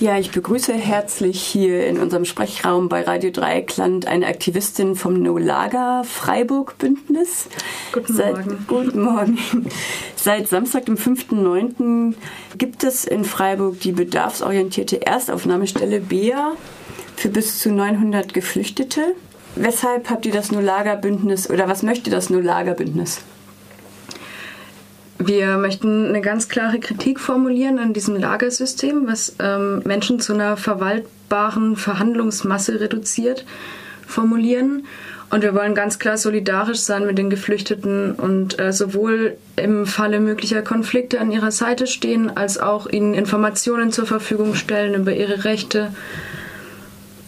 Ja, ich begrüße herzlich hier in unserem Sprechraum bei Radio Dreieckland eine Aktivistin vom No Lager Freiburg Bündnis. Guten Seit, Morgen. Guten Morgen. Seit Samstag, dem 5.9. gibt es in Freiburg die bedarfsorientierte Erstaufnahmestelle BEA für bis zu 900 Geflüchtete. Weshalb habt ihr das No Lager Bündnis oder was möchte das No Lager Bündnis? Wir möchten eine ganz klare Kritik formulieren an diesem Lagersystem, was ähm, Menschen zu einer verwaltbaren Verhandlungsmasse reduziert, formulieren. Und wir wollen ganz klar solidarisch sein mit den Geflüchteten und äh, sowohl im Falle möglicher Konflikte an ihrer Seite stehen, als auch ihnen Informationen zur Verfügung stellen über ihre Rechte.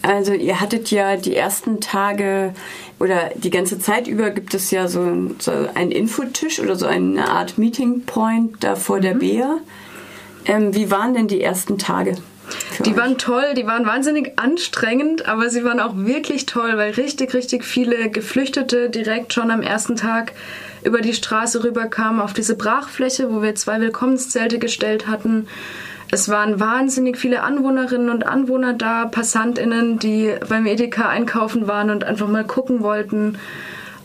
Also ihr hattet ja die ersten Tage oder die ganze Zeit über gibt es ja so, so einen Infotisch oder so eine Art Meeting Point da vor der Bea. Ähm, wie waren denn die ersten Tage? Die euch? waren toll, die waren wahnsinnig anstrengend, aber sie waren auch wirklich toll, weil richtig, richtig viele Geflüchtete direkt schon am ersten Tag über die Straße rüberkamen auf diese Brachfläche, wo wir zwei Willkommenszelte gestellt hatten. Es waren wahnsinnig viele Anwohnerinnen und Anwohner da, PassantInnen, die beim Edeka einkaufen waren und einfach mal gucken wollten.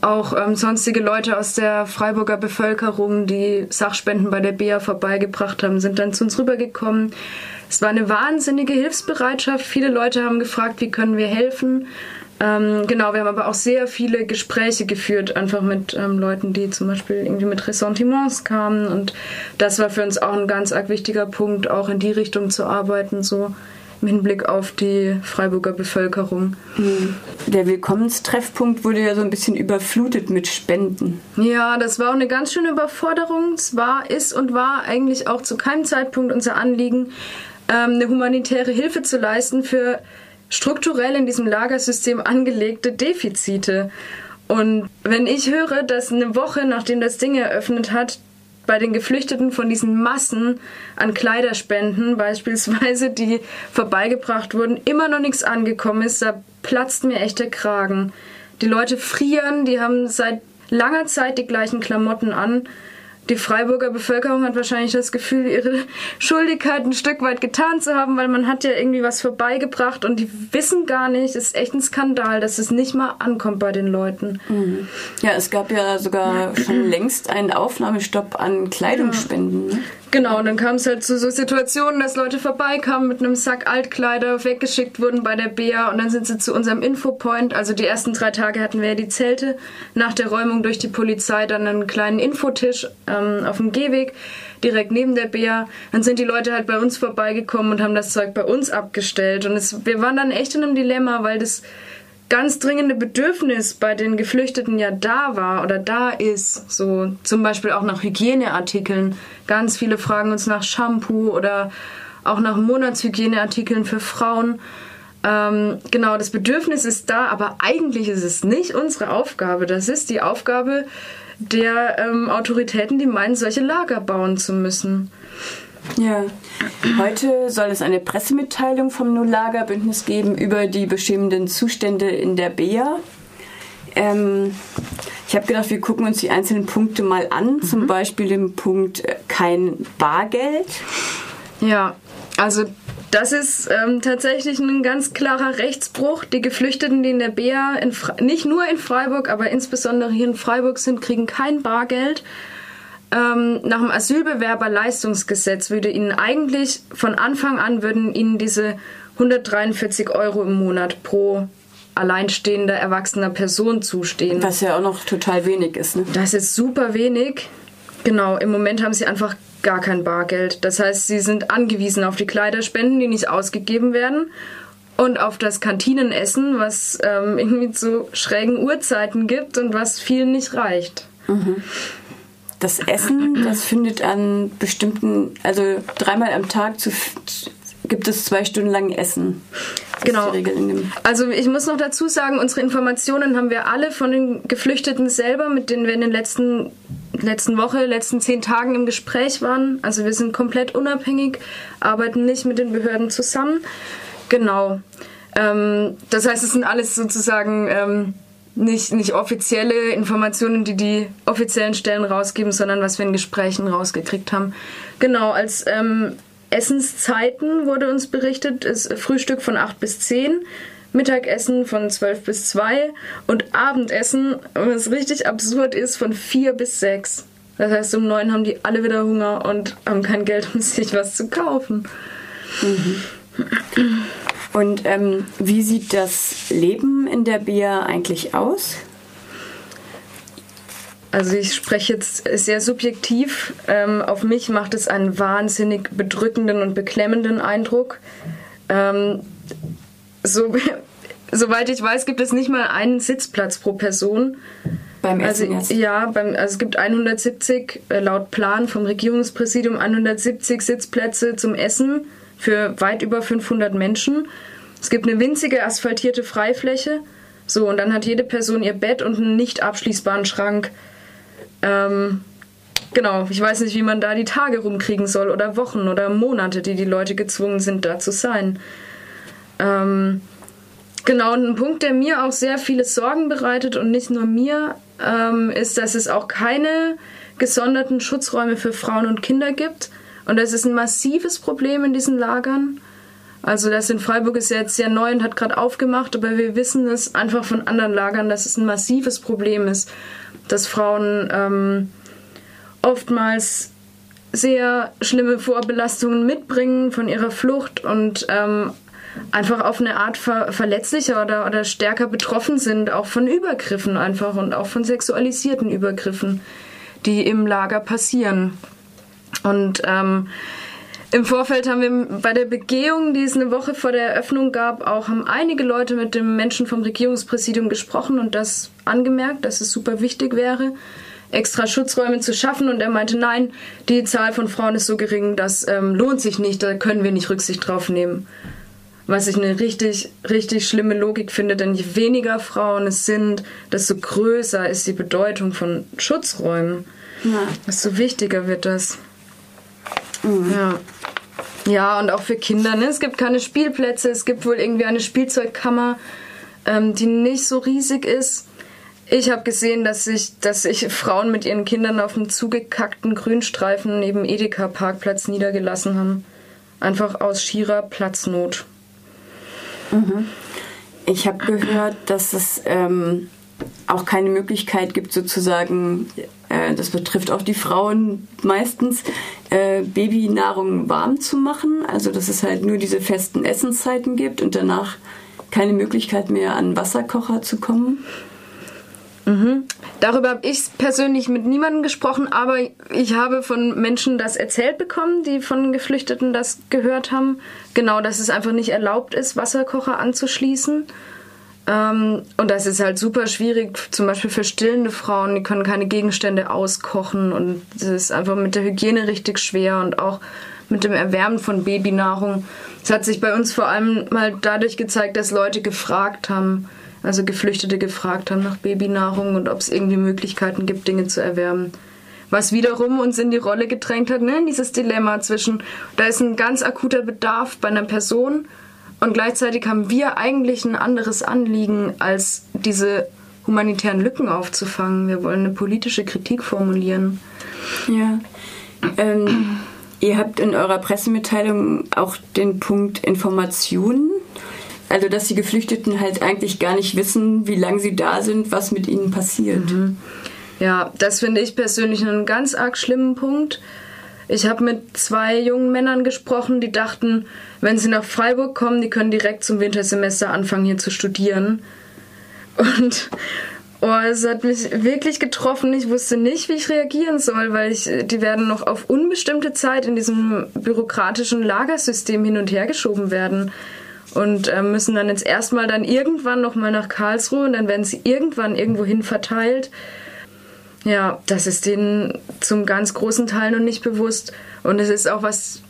Auch ähm, sonstige Leute aus der Freiburger Bevölkerung, die Sachspenden bei der BEA vorbeigebracht haben, sind dann zu uns rübergekommen. Es war eine wahnsinnige Hilfsbereitschaft. Viele Leute haben gefragt, wie können wir helfen. Ähm, genau, wir haben aber auch sehr viele Gespräche geführt, einfach mit ähm, Leuten, die zum Beispiel irgendwie mit Ressentiments kamen. Und das war für uns auch ein ganz arg wichtiger Punkt, auch in die Richtung zu arbeiten, so im Hinblick auf die Freiburger Bevölkerung. Mhm. Der Willkommenstreffpunkt wurde ja so ein bisschen überflutet mit Spenden. Ja, das war auch eine ganz schöne Überforderung. Es war, ist und war eigentlich auch zu keinem Zeitpunkt unser Anliegen, ähm, eine humanitäre Hilfe zu leisten für strukturell in diesem Lagersystem angelegte Defizite. Und wenn ich höre, dass eine Woche nachdem das Ding eröffnet hat, bei den Geflüchteten von diesen Massen an Kleiderspenden beispielsweise, die vorbeigebracht wurden, immer noch nichts angekommen ist, da platzt mir echt der Kragen. Die Leute frieren, die haben seit langer Zeit die gleichen Klamotten an die Freiburger Bevölkerung hat wahrscheinlich das Gefühl, ihre Schuldigkeit ein Stück weit getan zu haben, weil man hat ja irgendwie was vorbeigebracht und die wissen gar nicht, es ist echt ein Skandal, dass es nicht mal ankommt bei den Leuten. Mhm. Ja, es gab ja sogar schon längst einen Aufnahmestopp an Kleidungsspenden. Ja. Genau, und dann kam es halt zu so Situationen, dass Leute vorbeikamen mit einem Sack Altkleider, weggeschickt wurden bei der BEA und dann sind sie zu unserem Infopoint. Also die ersten drei Tage hatten wir ja die Zelte. Nach der Räumung durch die Polizei dann einen kleinen Infotisch ähm, auf dem Gehweg, direkt neben der BEA. Dann sind die Leute halt bei uns vorbeigekommen und haben das Zeug bei uns abgestellt. Und es, wir waren dann echt in einem Dilemma, weil das ganz dringende Bedürfnis bei den Geflüchteten ja da war oder da ist, so zum Beispiel auch nach Hygieneartikeln. Ganz viele fragen uns nach Shampoo oder auch nach Monatshygieneartikeln für Frauen. Ähm, genau, das Bedürfnis ist da, aber eigentlich ist es nicht unsere Aufgabe. Das ist die Aufgabe der ähm, Autoritäten, die meinen, solche Lager bauen zu müssen. Ja, heute soll es eine Pressemitteilung vom No-Lager-Bündnis geben über die bestimmenden Zustände in der BEA. Ähm, ich habe gedacht, wir gucken uns die einzelnen Punkte mal an, mhm. zum Beispiel den Punkt äh, kein Bargeld. Ja, also das ist ähm, tatsächlich ein ganz klarer Rechtsbruch. Die Geflüchteten, die in der BEA, in nicht nur in Freiburg, aber insbesondere hier in Freiburg sind, kriegen kein Bargeld. Ähm, nach dem Asylbewerberleistungsgesetz würde ihnen eigentlich von Anfang an würden ihnen diese 143 Euro im Monat pro alleinstehender erwachsener Person zustehen. Was ja auch noch total wenig ist. Ne? Das ist super wenig. Genau, im Moment haben sie einfach gar kein Bargeld. Das heißt, sie sind angewiesen auf die Kleiderspenden, die nicht ausgegeben werden. Und auf das Kantinenessen, was ähm, irgendwie zu schrägen Uhrzeiten gibt und was vielen nicht reicht. Mhm das Essen, das findet an bestimmten, also dreimal am Tag zu, gibt es zwei Stunden lang Essen. Das genau. Also ich muss noch dazu sagen, unsere Informationen haben wir alle von den Geflüchteten selber, mit denen wir in den letzten letzten Woche, letzten zehn Tagen im Gespräch waren. Also wir sind komplett unabhängig, arbeiten nicht mit den Behörden zusammen. Genau. Ähm, das heißt, es sind alles sozusagen ähm, nicht, nicht offizielle Informationen, die die offiziellen Stellen rausgeben, sondern was wir in Gesprächen rausgekriegt haben. Genau, als ähm, Essenszeiten wurde uns berichtet, ist Frühstück von 8 bis 10, Mittagessen von 12 bis 2 und Abendessen, was richtig absurd ist, von 4 bis 6. Das heißt, um 9 haben die alle wieder Hunger und haben kein Geld, um sich was zu kaufen. Mhm. Und ähm, wie sieht das Leben in der Bia eigentlich aus? Also ich spreche jetzt sehr subjektiv. Ähm, auf mich macht es einen wahnsinnig bedrückenden und beklemmenden Eindruck. Ähm, so, soweit ich weiß, gibt es nicht mal einen Sitzplatz pro Person. Beim Essen also, jetzt? Ja, beim, also es gibt 170, äh, laut Plan vom Regierungspräsidium, 170 Sitzplätze zum Essen für weit über 500 Menschen. Es gibt eine winzige asphaltierte Freifläche. So, und dann hat jede Person ihr Bett und einen nicht abschließbaren Schrank. Ähm, genau, ich weiß nicht, wie man da die Tage rumkriegen soll oder Wochen oder Monate, die die Leute gezwungen sind, da zu sein. Ähm, genau, und ein Punkt, der mir auch sehr viele Sorgen bereitet und nicht nur mir, ähm, ist, dass es auch keine gesonderten Schutzräume für Frauen und Kinder gibt. Und das ist ein massives Problem in diesen Lagern. Also das in Freiburg ist jetzt sehr neu und hat gerade aufgemacht, aber wir wissen es einfach von anderen Lagern, dass es ein massives Problem ist, dass Frauen ähm, oftmals sehr schlimme Vorbelastungen mitbringen von ihrer Flucht und ähm, einfach auf eine Art ver verletzlicher oder, oder stärker betroffen sind, auch von Übergriffen einfach und auch von sexualisierten Übergriffen, die im Lager passieren. Und ähm, im Vorfeld haben wir bei der Begehung, die es eine Woche vor der Eröffnung gab, auch haben einige Leute mit dem Menschen vom Regierungspräsidium gesprochen und das angemerkt, dass es super wichtig wäre, extra Schutzräume zu schaffen. Und er meinte, nein, die Zahl von Frauen ist so gering, das ähm, lohnt sich nicht, da können wir nicht Rücksicht drauf nehmen. Was ich eine richtig, richtig schlimme Logik finde, denn je weniger Frauen es sind, desto größer ist die Bedeutung von Schutzräumen. Ja. Desto wichtiger wird das. Mhm. Ja. Ja, und auch für Kinder. Ne? Es gibt keine Spielplätze, es gibt wohl irgendwie eine Spielzeugkammer, ähm, die nicht so riesig ist. Ich habe gesehen, dass sich, dass sich Frauen mit ihren Kindern auf dem zugekackten Grünstreifen neben Edeka Parkplatz niedergelassen haben. Einfach aus schierer Platznot. Mhm. Ich habe gehört, dass es ähm, auch keine Möglichkeit gibt, sozusagen, äh, das betrifft auch die Frauen meistens, äh, Babynahrung warm zu machen. Also dass es halt nur diese festen Essenszeiten gibt und danach keine Möglichkeit mehr an Wasserkocher zu kommen. Mhm. Darüber habe ich persönlich mit niemandem gesprochen, aber ich habe von Menschen das erzählt bekommen, die von Geflüchteten das gehört haben. Genau, dass es einfach nicht erlaubt ist, Wasserkocher anzuschließen. Ähm, und das ist halt super schwierig, zum Beispiel für stillende Frauen, die können keine Gegenstände auskochen und es ist einfach mit der Hygiene richtig schwer und auch mit dem Erwärmen von Babynahrung. Es hat sich bei uns vor allem mal dadurch gezeigt, dass Leute gefragt haben, also Geflüchtete gefragt haben nach Babynahrung und ob es irgendwie Möglichkeiten gibt, Dinge zu erwärmen. Was wiederum uns in die Rolle gedrängt hat, ne? dieses Dilemma zwischen, da ist ein ganz akuter Bedarf bei einer Person und gleichzeitig haben wir eigentlich ein anderes Anliegen, als diese humanitären Lücken aufzufangen. Wir wollen eine politische Kritik formulieren. Ja. Ähm, ihr habt in eurer Pressemitteilung auch den Punkt Informationen. Also, dass die Geflüchteten halt eigentlich gar nicht wissen, wie lange sie da sind, was mit ihnen passiert. Mhm. Ja, das finde ich persönlich einen ganz arg schlimmen Punkt. Ich habe mit zwei jungen Männern gesprochen, die dachten, wenn sie nach Freiburg kommen, die können direkt zum Wintersemester anfangen, hier zu studieren. Und oh, es hat mich wirklich getroffen. Ich wusste nicht, wie ich reagieren soll, weil ich, die werden noch auf unbestimmte Zeit in diesem bürokratischen Lagersystem hin und her geschoben werden und äh, müssen dann jetzt erstmal dann irgendwann nochmal nach Karlsruhe und dann werden sie irgendwann irgendwo hin verteilt. Ja, das ist denen zum ganz großen Teil noch nicht bewusst. Und es ist auch was.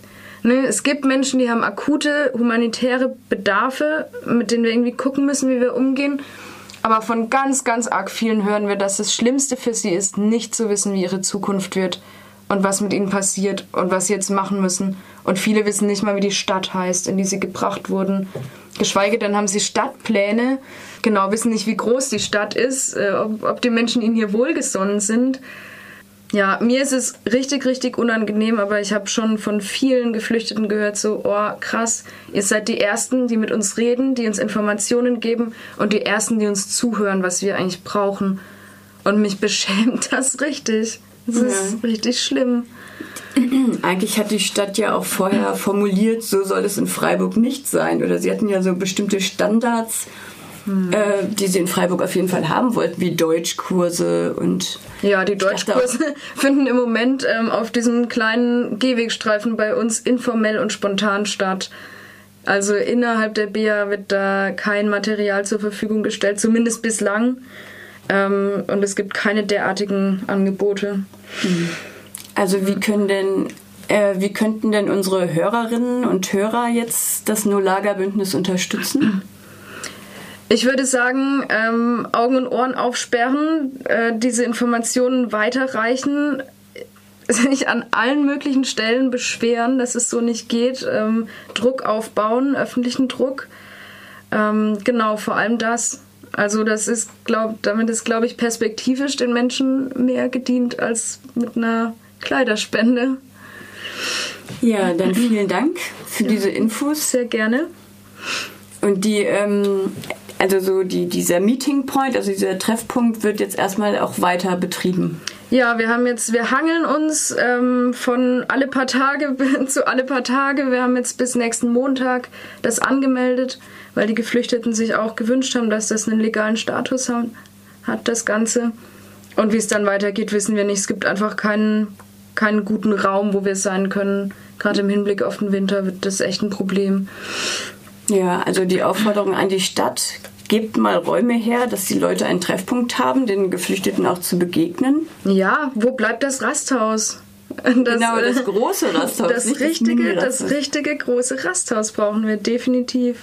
Ne, es gibt Menschen, die haben akute humanitäre Bedarfe, mit denen wir irgendwie gucken müssen, wie wir umgehen. Aber von ganz, ganz arg vielen hören wir, dass das Schlimmste für sie ist, nicht zu wissen, wie ihre Zukunft wird und was mit ihnen passiert und was sie jetzt machen müssen. Und viele wissen nicht mal, wie die Stadt heißt, in die sie gebracht wurden. Geschweige denn haben sie Stadtpläne, genau wissen nicht, wie groß die Stadt ist, äh, ob, ob die Menschen ihnen hier wohlgesonnen sind. Ja, mir ist es richtig, richtig unangenehm, aber ich habe schon von vielen Geflüchteten gehört, so, oh krass, ihr seid die Ersten, die mit uns reden, die uns Informationen geben und die Ersten, die uns zuhören, was wir eigentlich brauchen. Und mich beschämt das richtig. Das ja. ist richtig schlimm. Eigentlich hat die Stadt ja auch vorher formuliert, so soll es in Freiburg nicht sein. Oder sie hatten ja so bestimmte Standards, hm. äh, die sie in Freiburg auf jeden Fall haben wollten, wie Deutschkurse und. Ja, die Deutschkurse finden im Moment ähm, auf diesem kleinen Gehwegstreifen bei uns informell und spontan statt. Also innerhalb der BIA wird da kein Material zur Verfügung gestellt, zumindest bislang. Ähm, und es gibt keine derartigen Angebote. Hm. Also wie können denn äh, wie könnten denn unsere Hörerinnen und Hörer jetzt das No-Lager-Bündnis unterstützen? Ich würde sagen, ähm, Augen und Ohren aufsperren, äh, diese Informationen weiterreichen, sich an allen möglichen Stellen beschweren, dass es so nicht geht, ähm, Druck aufbauen, öffentlichen Druck. Ähm, genau, vor allem das. Also das ist, glaub, damit ist, glaube ich, perspektivisch den Menschen mehr gedient als mit einer Kleiderspende. Ja, dann vielen Dank für ja, diese Infos. Sehr gerne. Und die, ähm, also so die, dieser Meeting Point, also dieser Treffpunkt wird jetzt erstmal auch weiter betrieben. Ja, wir haben jetzt, wir hangeln uns ähm, von alle paar Tage zu alle paar Tage. Wir haben jetzt bis nächsten Montag das angemeldet, weil die Geflüchteten sich auch gewünscht haben, dass das einen legalen Status hat, hat das Ganze. Und wie es dann weitergeht, wissen wir nicht. Es gibt einfach keinen, keinen guten Raum, wo wir sein können. Gerade im Hinblick auf den Winter wird das echt ein Problem. Ja, also die Aufforderung an die Stadt, gebt mal Räume her, dass die Leute einen Treffpunkt haben, den Geflüchteten auch zu begegnen. Ja, wo bleibt das Rasthaus? Das, genau, das große Rasthaus. Das richtige, das, das richtige große Rasthaus brauchen wir definitiv.